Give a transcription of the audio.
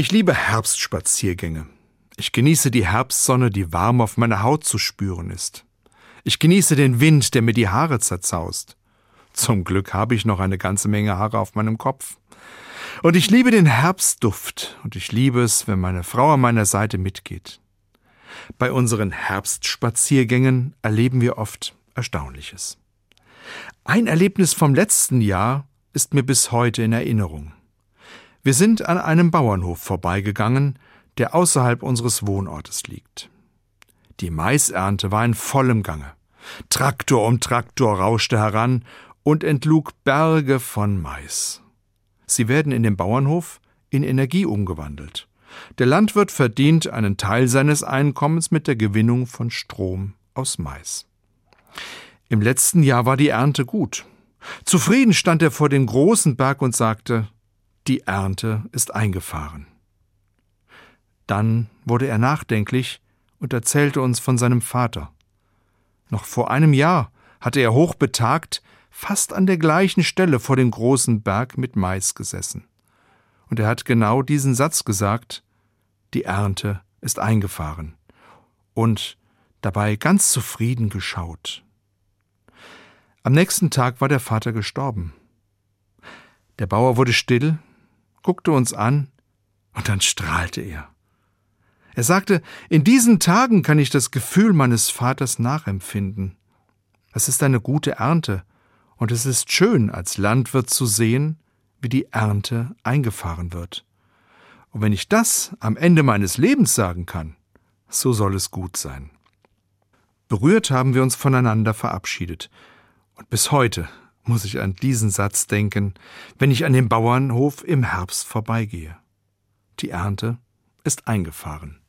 Ich liebe Herbstspaziergänge. Ich genieße die Herbstsonne, die warm auf meiner Haut zu spüren ist. Ich genieße den Wind, der mir die Haare zerzaust. Zum Glück habe ich noch eine ganze Menge Haare auf meinem Kopf. Und ich liebe den Herbstduft und ich liebe es, wenn meine Frau an meiner Seite mitgeht. Bei unseren Herbstspaziergängen erleben wir oft Erstaunliches. Ein Erlebnis vom letzten Jahr ist mir bis heute in Erinnerung. Wir sind an einem Bauernhof vorbeigegangen, der außerhalb unseres Wohnortes liegt. Die Maisernte war in vollem Gange. Traktor um Traktor rauschte heran und entlug Berge von Mais. Sie werden in dem Bauernhof in Energie umgewandelt. Der Landwirt verdient einen Teil seines Einkommens mit der Gewinnung von Strom aus Mais. Im letzten Jahr war die Ernte gut. Zufrieden stand er vor dem großen Berg und sagte, die Ernte ist eingefahren. Dann wurde er nachdenklich und erzählte uns von seinem Vater. Noch vor einem Jahr hatte er hochbetagt fast an der gleichen Stelle vor dem großen Berg mit Mais gesessen. Und er hat genau diesen Satz gesagt Die Ernte ist eingefahren. Und dabei ganz zufrieden geschaut. Am nächsten Tag war der Vater gestorben. Der Bauer wurde still, guckte uns an, und dann strahlte er. Er sagte, in diesen Tagen kann ich das Gefühl meines Vaters nachempfinden. Es ist eine gute Ernte, und es ist schön, als Landwirt zu sehen, wie die Ernte eingefahren wird. Und wenn ich das am Ende meines Lebens sagen kann, so soll es gut sein. Berührt haben wir uns voneinander verabschiedet, und bis heute muss ich an diesen Satz denken, wenn ich an dem Bauernhof im Herbst vorbeigehe. Die Ernte ist eingefahren.